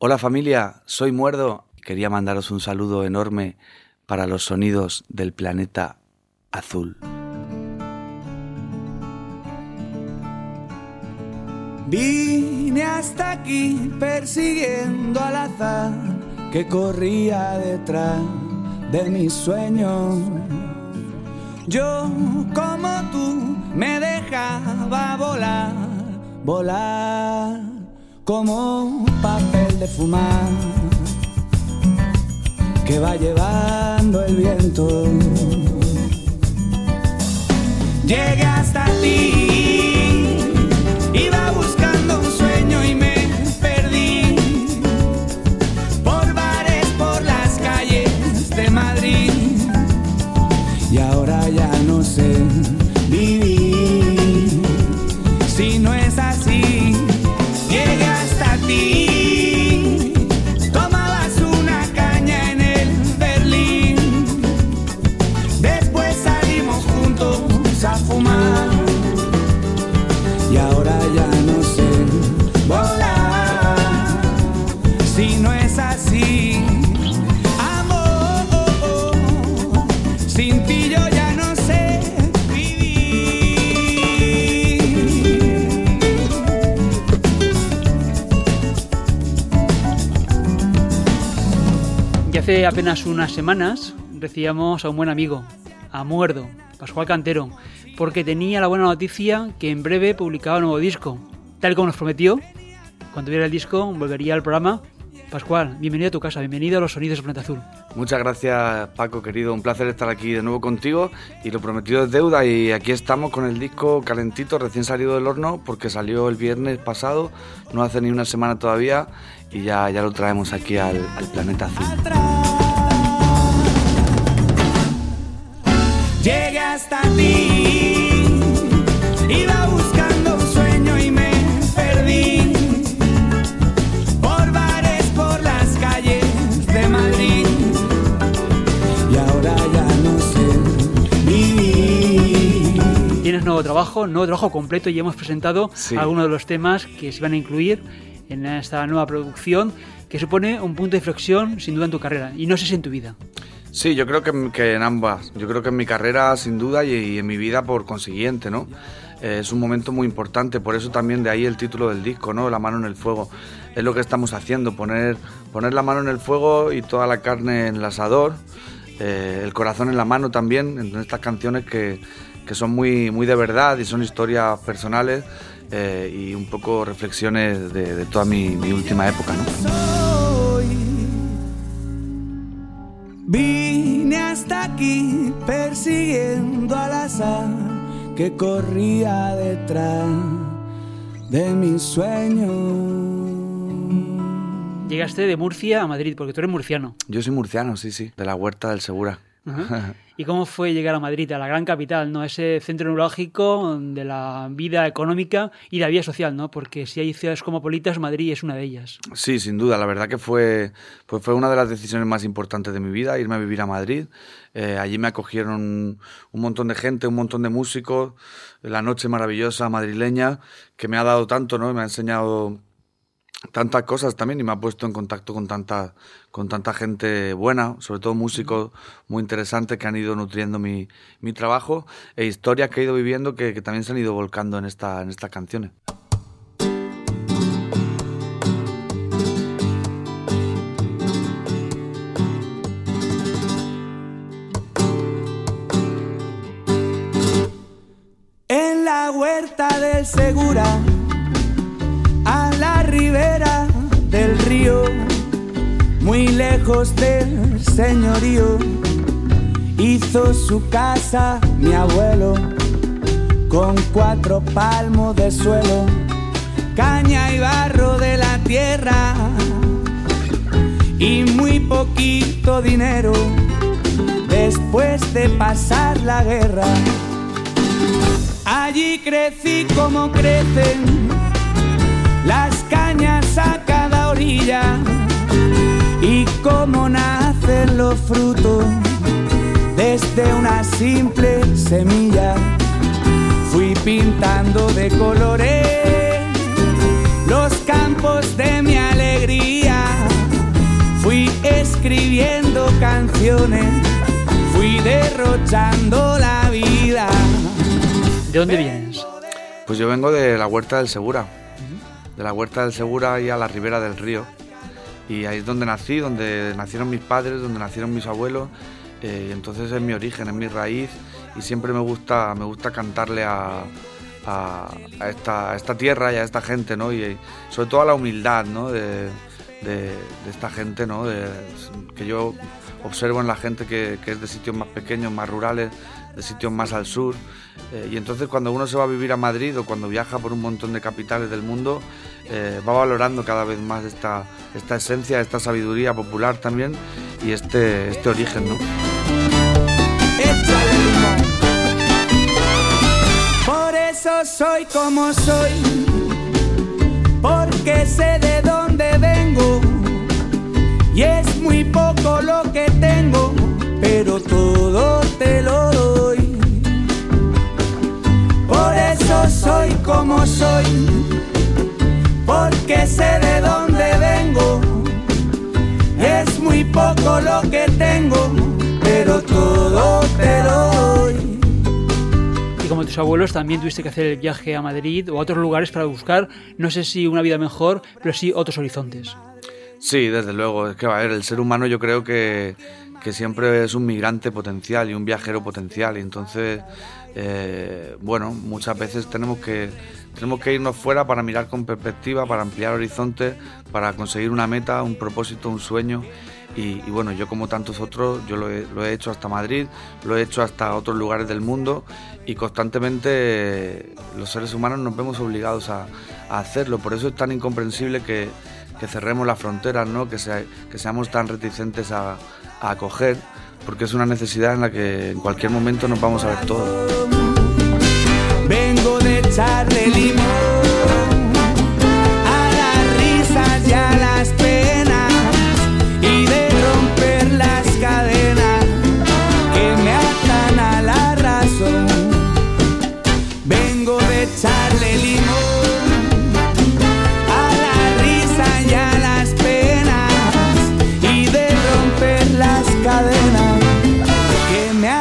Hola familia, soy Muerdo quería mandaros un saludo enorme para los sonidos del planeta azul. Vine hasta aquí persiguiendo al azar que corría detrás de mis sueños. Yo como tú me dejaba volar, volar como papel de fumar que va llevando el viento. Llegué hasta ti, Y hace apenas unas semanas recibíamos a un buen amigo, a Muerdo, Pascual Cantero, porque tenía la buena noticia que en breve publicaba un nuevo disco. Tal como nos prometió, cuando viera el disco volvería al programa. Pascual, bienvenido a tu casa, bienvenido a los sonidos del Planeta Azul. Muchas gracias Paco, querido, un placer estar aquí de nuevo contigo y lo prometido es deuda y aquí estamos con el disco calentito, recién salido del horno porque salió el viernes pasado, no hace ni una semana todavía y ya, ya lo traemos aquí al, al planeta azul. Llegué hasta ti, iba buscando un sueño y me perdí por bares, por las calles de Madrid y ahora ya no sé vivir. Tienes nuevo trabajo, nuevo trabajo completo y hemos presentado Sí. algunos de los temas que se van a incluir en esta nueva producción que supone un punto de inflexión sin duda en tu carrera y no sé si en tu vida. Sí, yo creo que, en ambas. Yo creo que en mi carrera, sin duda, y, y en mi vida por consiguiente, ¿no? Eh, es un momento muy importante, por eso también de ahí el título del disco, ¿no? La mano en el fuego. Es lo que estamos haciendo, poner, poner la mano en el fuego y toda la carne en el asador, eh, el corazón en la mano también, en estas canciones que, que son muy, muy de verdad y son historias personales eh, y un poco reflexiones de, de toda mi, mi última época, ¿no? soy. Vine hasta aquí persiguiendo al azar que corría detrás de mis sueños. Llegaste de Murcia a Madrid porque tú eres murciano. Yo soy murciano, sí, sí, de la Huerta del Segura. Ajá. ¿Y cómo fue llegar a Madrid, a la gran capital, ¿no? Ese centro neurálgico de la vida económica y de la vida social, ¿no? Porque si hay ciudades cosmopolitas, Madrid es una de ellas. Sí, sin duda. La verdad que fue, pues fue una de las decisiones más importantes de mi vida, irme a vivir a Madrid. Eh, allí me acogieron un montón de gente, un montón de músicos, la noche maravillosa madrileña, que me ha dado tanto, ¿no? Me ha enseñado tantas cosas también y me ha puesto en contacto con tanta, con tanta gente buena, sobre todo músicos muy interesantes que han ido nutriendo mi, mi trabajo e historias que he ido viviendo que, que también se han ido volcando en, esta, en estas canciones. En la huerta del Segura, muy lejos del señorío, hizo su casa mi abuelo, con cuatro palmos de suelo, caña y barro de la tierra, poquito dinero después de pasar la guerra. Allí crecí como crecen las cañas orilla y como nacen los frutos desde una simple semilla. Fui pintando de colores los campos de mi alegría. Fui escribiendo canciones, fui derrochando la vida. ¿De dónde vienes? Pues yo vengo de la Huerta del Segura, de la Huerta del Segura y a la ribera del río. Y ahí es donde nací, donde nacieron mis padres, donde nacieron mis abuelos. eh, entonces es mi origen, es mi raíz y siempre me gusta, me gusta cantarle a, esta, esta tierra y a esta gente, ¿no? Y sobre todo a la humildad, ¿no? De, esta gente, ¿no? Que yo observo en la gente que, que es de sitios más pequeños, más rurales, de sitios más al sur. Eh, y entonces cuando uno se va a vivir a Madrid o cuando viaja por un montón de capitales del mundo, eh, va valorando cada vez más esta, esta esencia, esta sabiduría popular también y este, este origen, ¿no? Por eso soy como soy, porque sé de dónde vengo. Y es muy poco lo que tengo, pero todo te lo doy. Por eso soy como soy, porque sé de dónde vengo. Y es muy poco lo que tengo, pero todo te lo doy. Y como tus abuelos, también tuviste que hacer el viaje a Madrid o a otros lugares para buscar, no sé si una vida mejor, pero sí otros horizontes. Sí, desde luego. Es que, a ver, el ser humano yo creo que, que siempre es un migrante potencial y un viajero potencial. Y entonces, eh, bueno, muchas veces tenemos que, tenemos que irnos fuera para mirar con perspectiva, para ampliar horizontes, para conseguir una meta, un propósito, un sueño. Y, bueno, yo como tantos otros, yo lo he, lo he hecho hasta Madrid, lo he hecho hasta otros lugares del mundo y constantemente los seres humanos nos vemos obligados a, hacerlo. Por eso es tan incomprensible que, cerremos las fronteras, ¿no? que, sea- que seamos tan reticentes a, a acoger, porque es una necesidad en la que en cualquier momento nos vamos a ver todos.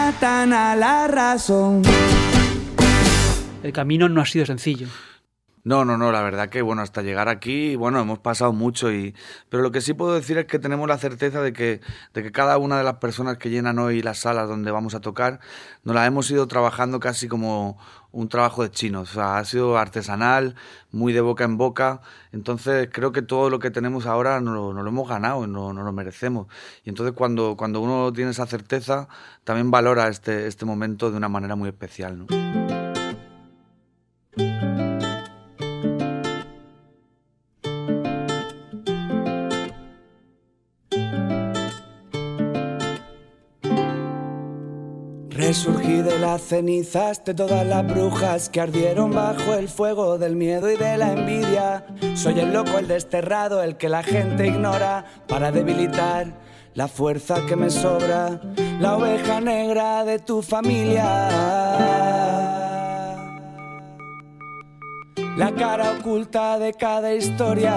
Atan a la razón. El camino no ha sido sencillo. No, no, no, la verdad que bueno, hasta llegar aquí, bueno, hemos pasado mucho y pero lo que sí puedo decir es que tenemos la certeza de que de que cada una de las personas que llenan hoy las salas donde vamos a tocar nos la hemos ido trabajando casi como un trabajo de chinos, o sea, ha sido artesanal, muy de boca en boca, entonces creo que todo lo que tenemos ahora nos lo, lo hemos ganado, nos, nos lo merecemos. Y entonces cuando, cuando uno tiene esa certeza, también valora este, este momento de una manera muy especial, ¿no? Resurgí de las cenizas de todas las brujas que ardieron bajo el fuego del miedo y de la envidia. Soy el loco, el desterrado, el que la gente ignora para debilitar la fuerza que me sobra, la oveja negra de tu familia. La cara oculta de cada historia.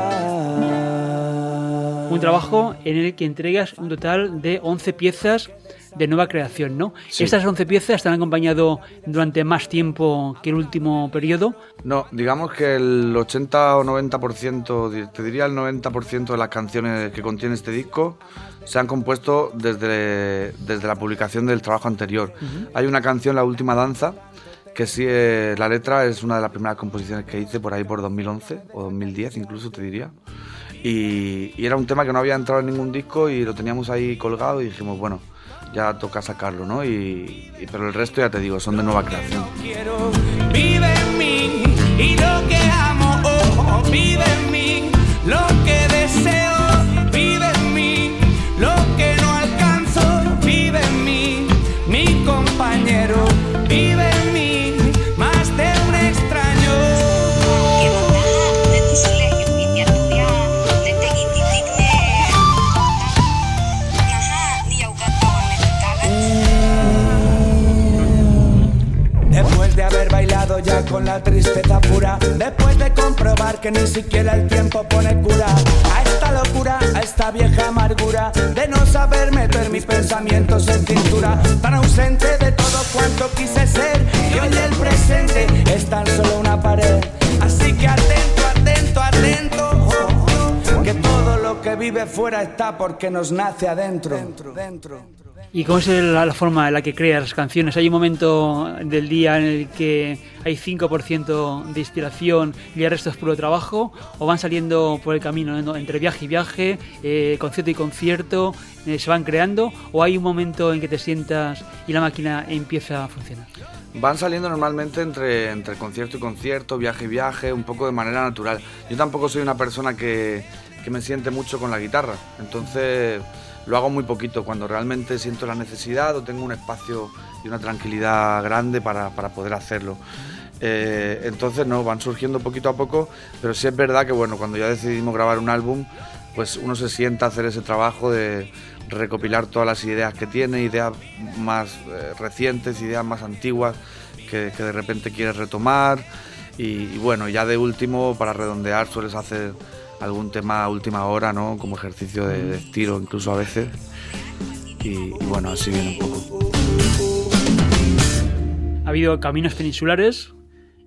Un trabajo en el que entregas un total de 11 piezas de nueva creación, ¿no? Sí. Estas 11 piezas te han acompañado durante más tiempo que el último periodo. No, digamos que el 80 o 90%, di- te diría el 90% de las canciones que contiene este disco se han compuesto desde, desde la publicación del trabajo anterior. Hay una canción, La Última Danza, que sí, eh, la letra es una de las primeras composiciones que hice por ahí por 2011 o 2010 incluso, te diría. Y, y era un tema que no había entrado en ningún disco y lo teníamos ahí colgado y dijimos, bueno, ya toca sacarlo, ¿no? Y, pero el resto, ya te digo, son de nueva creación. lo que deseo ni siquiera el tiempo pone cura a esta locura, a esta vieja amargura de no saber meter mis pensamientos en cintura, tan ausente de todo cuanto quise ser, que hoy el presente es tan solo una pared. Así que atento, atento, atento, que todo lo que vive fuera está porque nos nace adentro. dentro, dentro. ¿Y cómo es la, forma en la que creas las canciones? ¿Hay un momento del día en el que hay 5% de inspiración y el resto es puro trabajo? ¿O van saliendo por el camino entre viaje y viaje, eh, concierto y concierto, eh, se van creando? ¿O hay un momento en que te sientas y la máquina empieza a funcionar? Van saliendo normalmente entre, entre concierto y concierto, viaje y viaje, un poco de manera natural. Yo tampoco soy una persona que, que me siente mucho con la guitarra, entonces lo hago muy poquito, cuando realmente siento la necesidad o tengo un espacio y una tranquilidad grande para, poder hacerlo. Eh, entonces no, van surgiendo poquito a poco, pero sí es verdad que bueno, cuando ya decidimos grabar un álbum, pues uno se sienta a hacer ese trabajo de recopilar todas las ideas que tiene, ideas más eh, recientes, ideas más antiguas que, de repente quieres retomar. y, bueno, ya de último, para redondear, sueles hacer algún tema a última hora, ¿no? Como ejercicio de, estilo incluso a veces. Y, bueno, así viene un poco. Ha habido caminos peninsulares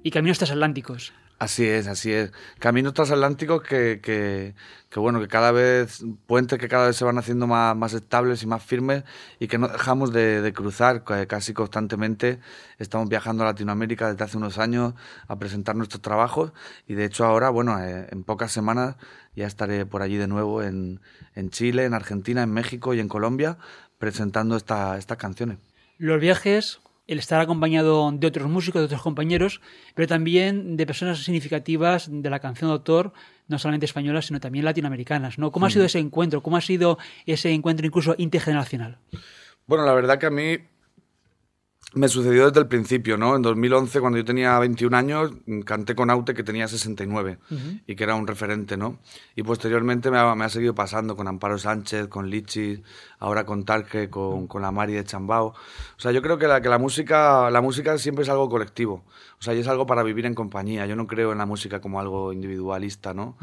y caminos transatlánticos. Así es, así es. Caminos transatlánticos que, que, bueno, que cada vez, puentes que cada vez se van haciendo más, estables y más firmes y que no dejamos de, cruzar casi constantemente. Estamos viajando a Latinoamérica desde hace unos años a presentar nuestros trabajos y de hecho ahora, bueno, eh, en pocas semanas ya estaré por allí de nuevo en, en Chile, en Argentina, en México y en Colombia presentando esta, estas canciones. Los viajes el estar acompañado de otros músicos, de otros compañeros, pero también de personas significativas de la canción de autor, no solamente españolas, sino también latinoamericanas. ¿no? ¿Cómo ha sido ese encuentro? ¿Cómo ha sido ese encuentro incluso intergeneracional? Bueno, la verdad que a mí me sucedió desde el principio, ¿no? En 2011, cuando yo tenía 21 años, canté con Aute, que tenía 69, y que era un referente, ¿no? Y posteriormente me ha, seguido pasando con Amparo Sánchez, con Lichi, ahora con Tarque, con, con la Mari de Chambao. O sea, yo creo que la, que la, música, la música siempre es algo colectivo. O sea, y es algo para vivir en compañía. Yo no creo en la música como algo individualista, ¿no?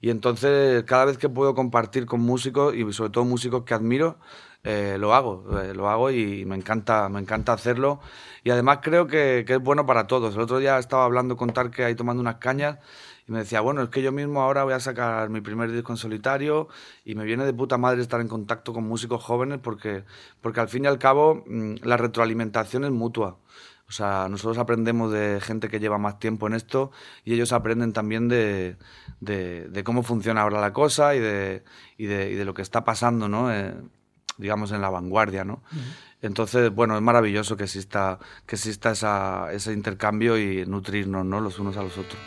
Y entonces, cada vez que puedo compartir con músicos, y sobre todo músicos que admiro, eh, lo hago, eh, lo hago y me encanta, me encanta hacerlo. Y además creo que, es bueno para todos. El otro día estaba hablando con Tarque ahí tomando unas cañas y me decía, bueno, es que yo mismo ahora voy a sacar mi primer disco en solitario y me viene de puta madre estar en contacto con músicos jóvenes porque, porque al fin y al cabo mm, la retroalimentación es mutua. O sea, nosotros aprendemos de gente que lleva más tiempo en esto y ellos aprenden también de, de, cómo funciona ahora la cosa y de, y de, y de lo que está pasando, ¿no? Eh, digamos, en la vanguardia, ¿no? Entonces, bueno, es maravilloso que exista, que exista esa, ese intercambio y nutrirnos, ¿no? Los unos a los otros.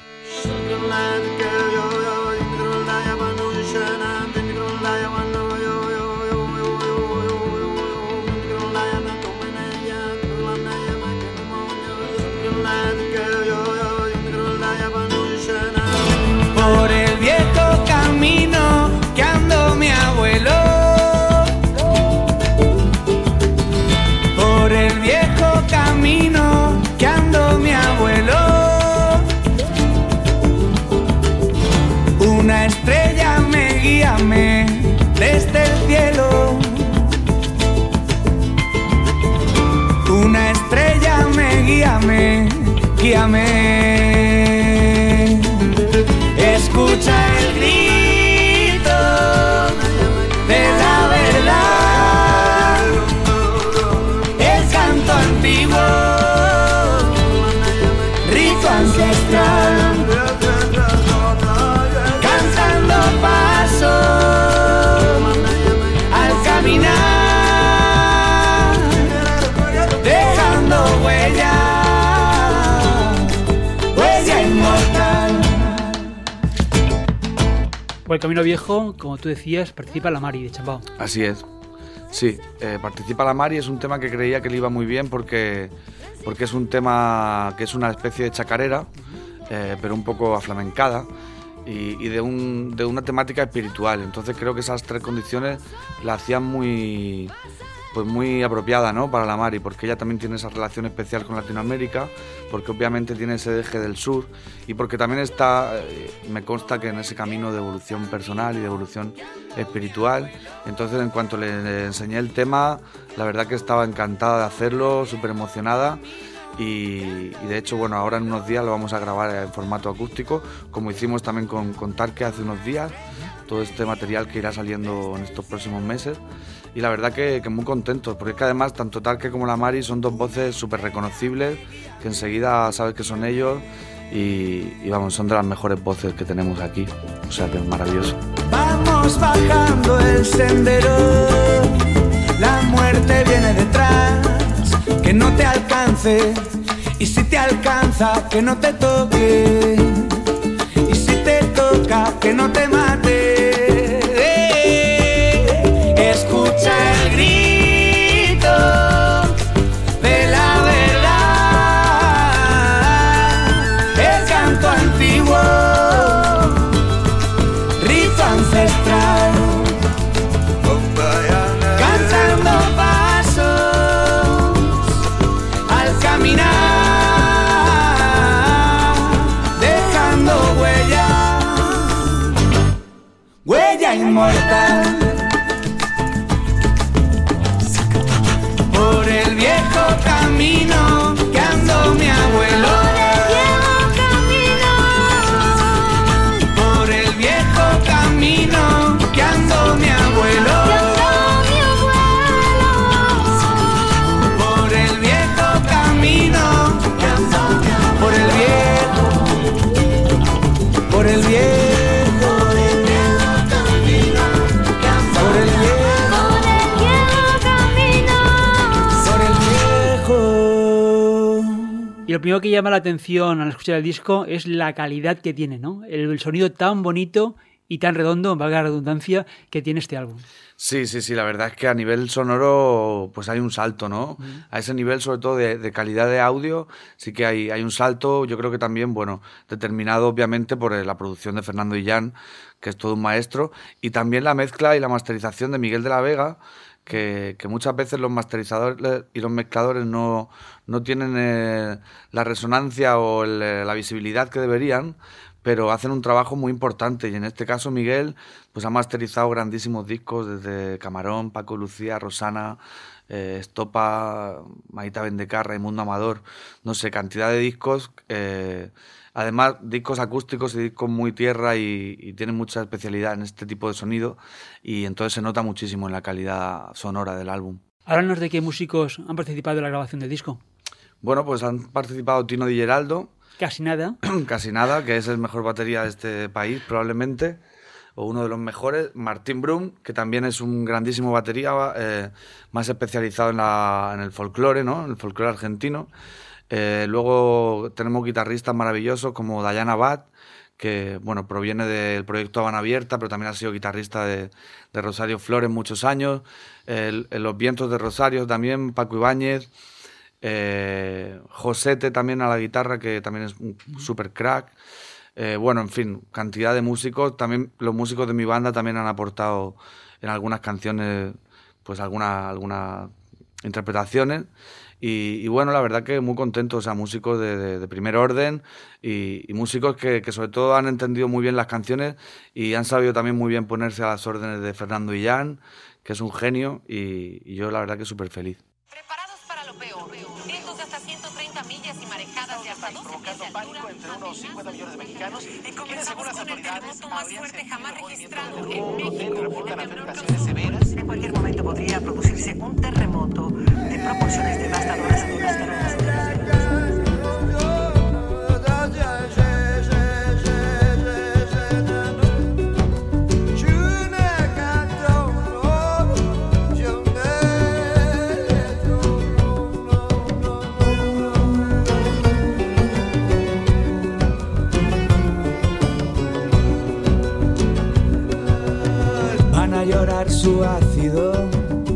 amén. El Camino Viejo, como tú decías, participa la Mari de Chambao. Así es. Sí, eh, participa la Mari, es un tema que creía que le iba muy bien porque, porque es un tema que es una especie de chacarera, eh, pero un poco aflamencada y, de, una temática espiritual. Entonces creo que esas tres condiciones la hacían muy, pues muy apropiada ¿no? para la Mari, porque ella también tiene esa relación especial con Latinoamérica, porque obviamente tiene ese eje del sur y porque también está, eh, me consta que en ese camino de evolución personal y de evolución espiritual. Entonces en cuanto le enseñé el tema, la verdad que estaba encantada de hacerlo, súper emocionada. Y, de hecho, bueno, ahora en unos días lo vamos a grabar en formato acústico, como hicimos también con, con Tarque hace unos días, todo este material que irá saliendo en estos próximos meses y la verdad que, muy contentos, porque es que además tanto Tarque como la Mari son dos voces súper reconocibles, que enseguida sabes que son ellos y, vamos, son de las mejores voces que tenemos aquí, o sea que es maravilloso. Vamos bajando el sendero, la muerte viene detrás, que no te alcance, y si te alcanza, que no te toque, lo primero que llama la atención al escuchar el disco es la calidad que tiene, ¿no? El, sonido tan bonito y tan redondo, valga la redundancia, que tiene este álbum. Sí, sí, sí, la verdad es que a nivel sonoro pues hay un salto, ¿no? A ese nivel sobre todo de, calidad de audio sí que hay, hay un salto, yo creo que también, bueno, determinado obviamente por la producción de Fernando Illán, que es todo un maestro, y también la mezcla y la masterización de Miguel de la Vega, que, muchas veces los masterizadores y los mezcladores no, no tienen eh, la resonancia o eh, la visibilidad que deberían, pero hacen un trabajo muy importante y en este caso Miguel pues ha masterizado grandísimos discos desde Camarón, Paco Lucía, Rosana, eh, Estopa, Maita Vendecarra y Mundo Amador, no sé, cantidad de discos Además, discos acústicos y discos muy tierra y, tienen mucha especialidad en este tipo de sonido y entonces se nota muchísimo en la calidad sonora del álbum. Háblanos de qué músicos han participado en la grabación del disco. Bueno, pues han participado Tino Di Geraldo. Casi nada. Casi nada, que es el mejor batería de este país probablemente, o uno de los mejores. Martín Brum, que también es un grandísimo batería, eh, más especializado en, la, en el folclore, ¿no? en el folclore argentino. Eh, luego tenemos guitarristas maravillosos como Diana Bat, que bueno, proviene del proyecto Habana Abierta, pero también ha sido guitarrista de, Rosario Flores muchos años. en Los Vientos de Rosario también, Paco Ibáñez. Eh, Josete también a la guitarra, que también es un super crack. Eh, bueno, en fin, cantidad de músicos. También los músicos de mi banda también han aportado en algunas canciones, pues algunas interpretaciones. Y, bueno, la verdad que muy contento, o sea, músicos de, primer orden y, músicos que, sobre todo han entendido muy bien las canciones y han sabido también muy bien ponerse a las órdenes de Fernando Illán, que es un genio y, yo la verdad que súper feliz. Pánico entre unos 50 millones de mexicanos y según las autoridades el más fuerte jamás registrado en México. afectaciones severas. En cualquier momento podría producirse un terremoto de proporciones devastadoras a Van a su ácido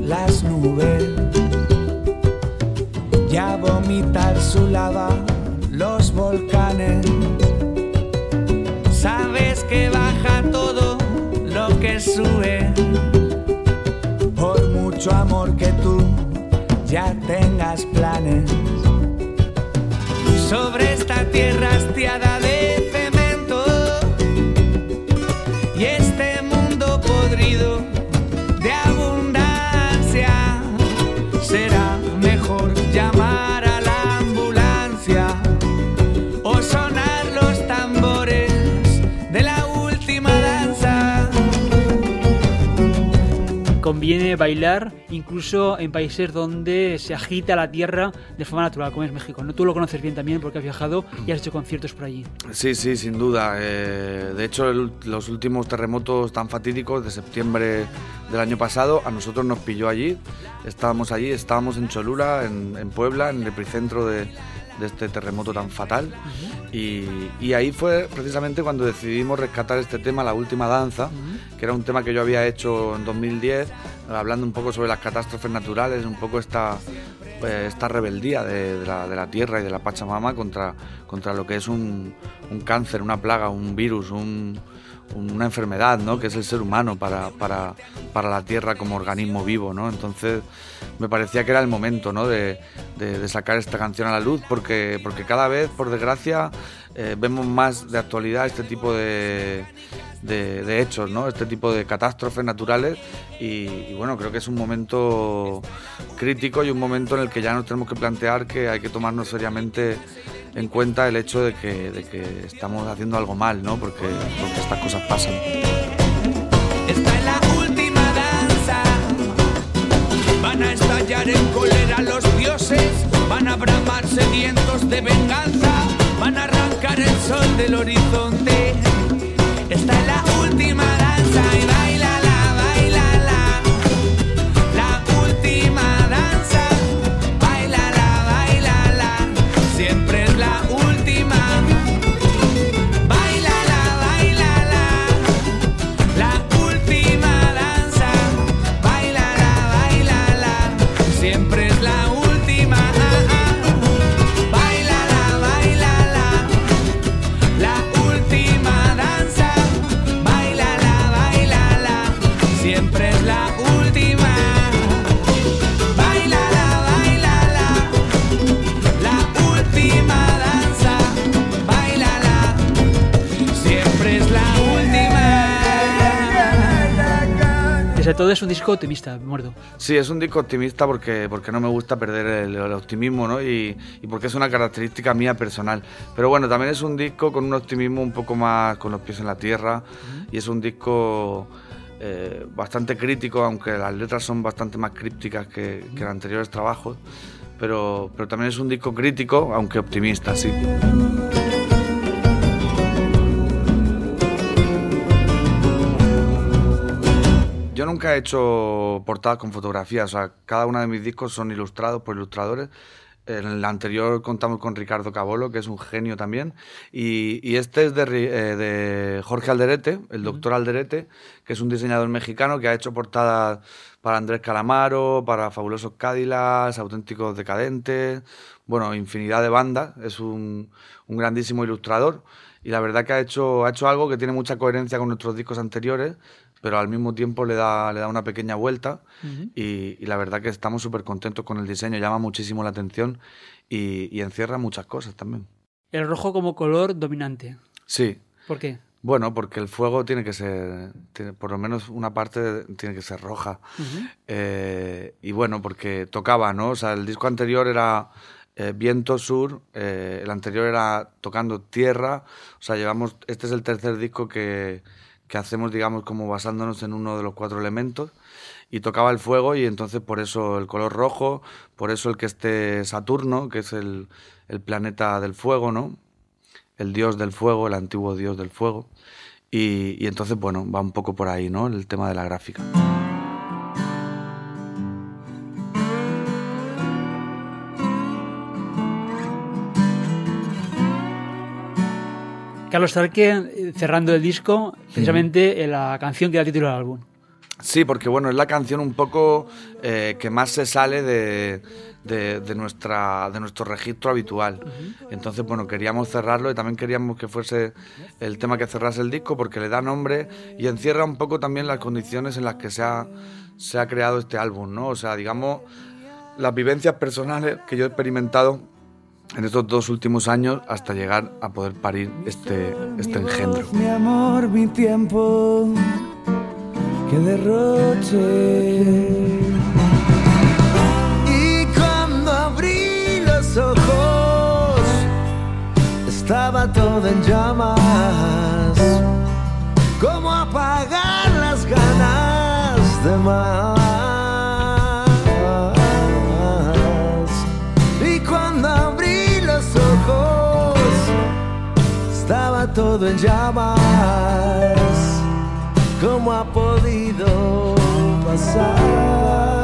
las nubes. Ya vomitar su lava los volcanes. Sabes que baja todo lo que sube, por mucho amor que tú ya tengas planes. Sobre esta tierra hastiada de Conviene bailar incluso en países donde se agita la tierra de forma natural, como es México. ¿no? Tú lo conoces bien también porque has viajado y has hecho conciertos por allí. Sí, sí, sin duda. Eh, de hecho, los últimos terremotos tan fatídicos de septiembre del año pasado, a nosotros nos pilló allí. Estábamos allí, estábamos en Cholula, en, en Puebla, en el epicentro de, de este terremoto tan fatal. y, y ahí fue precisamente cuando decidimos rescatar este tema, La Última Danza, que era un tema que yo había hecho en 2010, hablando un poco sobre las catástrofes naturales, un poco esta, pues, esta rebeldía de, de la, de la tierra y de la Pachamama contra, contra lo que es un, un cáncer, una plaga, un virus, un- una enfermedad, ¿no? que es el ser humano para, para, para la tierra como organismo vivo. ¿no? Entonces me parecía que era el momento ¿no? de, de- sacar esta canción a la luz porque, porque cada vez, por desgracia, eh, vemos más de actualidad este tipo de, de, hechos, ¿no? este tipo de catástrofes naturales y, y bueno, creo que es un momento crítico y un momento en el que ya nos tenemos que plantear que hay que tomarnos seriamente en cuenta el hecho de que, de que estamos haciendo algo mal, ¿no? porque, porque estas cosas pasan. Esta es la última danza. Van a estallar en cólera los dioses, van a bramar sedientos de venganza, van a arrancar el sol del horizonte. Esta es la última danza y bailala, Es un disco optimista, muerdo. Sí, es un disco optimista porque, porque no me gusta perder el, el optimismo, ¿no? Y, y porque es una característica mía personal. Pero bueno, también es un disco con un optimismo un poco más con los pies en la tierra y es un disco eh, bastante crítico, aunque las letras son bastante más crípticas que, que en anteriores trabajos. Pero, pero también es un disco crítico, aunque optimista, sí. Nunca he hecho portadas con fotografías, o sea, cada uno de mis discos son ilustrados por ilustradores. En el anterior contamos con Ricardo Cabolo, que es un genio también, y, y este es de, eh, de Jorge Alderete, el doctor Alderete, que es un diseñador mexicano que ha hecho portadas para Andrés Calamaro, para Fabulosos Cádilas, Auténticos Decadentes, bueno, infinidad de bandas, es un, un grandísimo ilustrador y la verdad que ha hecho, ha hecho algo que tiene mucha coherencia con nuestros discos anteriores, pero al mismo tiempo le da, le da una pequeña vuelta y, y la verdad que estamos súper contentos con el diseño, llama muchísimo la atención y, y encierra muchas cosas también. El rojo como color dominante. Sí, ¿Por qué? bueno, porque el fuego tiene que ser, tiene- por lo menos una parte tiene que ser roja. Eh, y bueno, porque tocaba, ¿no? O sea, el disco anterior era eh, Viento Sur, eh, el anterior era Tocando Tierra. O sea, llevamos, este es el tercer disco que, que hacemos, digamos, como basándonos en uno de los cuatro elementos. Y tocaba el fuego y entonces por eso el color rojo, por eso el que esté Saturno, que es el, el planeta del fuego, ¿no? el dios del fuego, el antiguo dios del fuego. Y, y entonces, bueno, va un poco por ahí, ¿no? El tema de la gráfica. Carlos Tarque, eh, cerrando el disco, precisamente en la canción que da título al álbum. Sí, porque bueno, es la canción un poco eh, que más se sale de, de, de nuestra, de nuestro registro habitual. Entonces, bueno, queríamos cerrarlo y también queríamos que fuese el tema que cerrase el disco porque le da nombre y encierra un poco también las condiciones en las que se ha, se ha creado este álbum, ¿no? O sea, digamos, las vivencias personales que yo he experimentado en estos dos últimos años hasta llegar a poder parir este, este engendro. Mi amor, mi tiempo, que derroche. Y cuando abrí los ojos, estaba todo en llamas. ¿Cómo apagar las ganas de más? Todo en llamas. ¿Cómo ha podido pasar?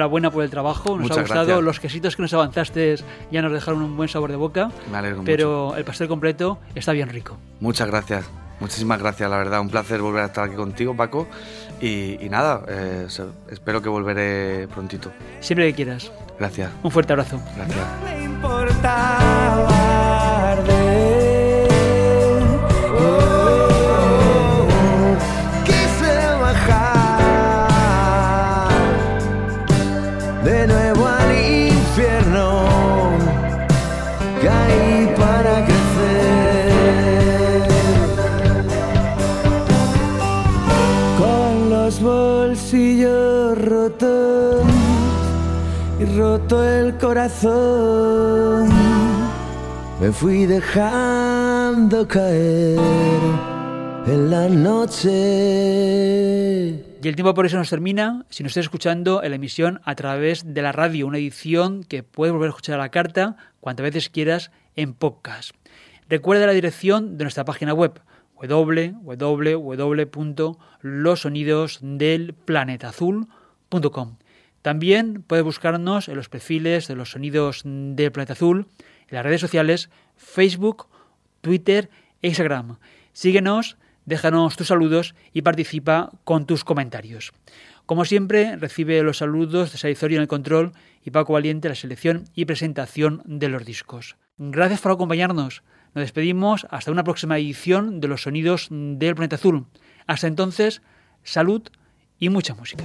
Enhorabuena por el trabajo. Nos Muchas ha gustado. gracias. Los quesitos que nos avanzaste ya nos dejaron un buen sabor de boca. Me alegro Pero el pastel completo está bien rico. Muchas gracias. Muchísimas gracias, la verdad. Un placer volver a estar aquí contigo, Paco. Y, y nada, eh, espero que volveré prontito. Siempre que quieras. Gracias, Un fuerte abrazo. gracias. me importaba el corazón. Me fui dejando caer en la noche. Y el tiempo por eso nos termina. Si nos estás escuchando en la emisión a través de la radio, una edición que puedes volver a escuchar a la carta cuantas veces quieras en podcast. Recuerda la dirección de nuestra página web www.losonidosdelplanetazul.com. También puedes buscarnos en los perfiles de los sonidos del planeta azul, en las redes sociales, Facebook, Twitter e Instagram. Síguenos, déjanos tus saludos y participa con tus comentarios. Como siempre, recibe los saludos de Saizorio en el control y Paco Valiente en la selección y presentación de los discos. Gracias por acompañarnos. Nos despedimos hasta una próxima edición de los sonidos del planeta azul. Hasta entonces, salud y mucha música.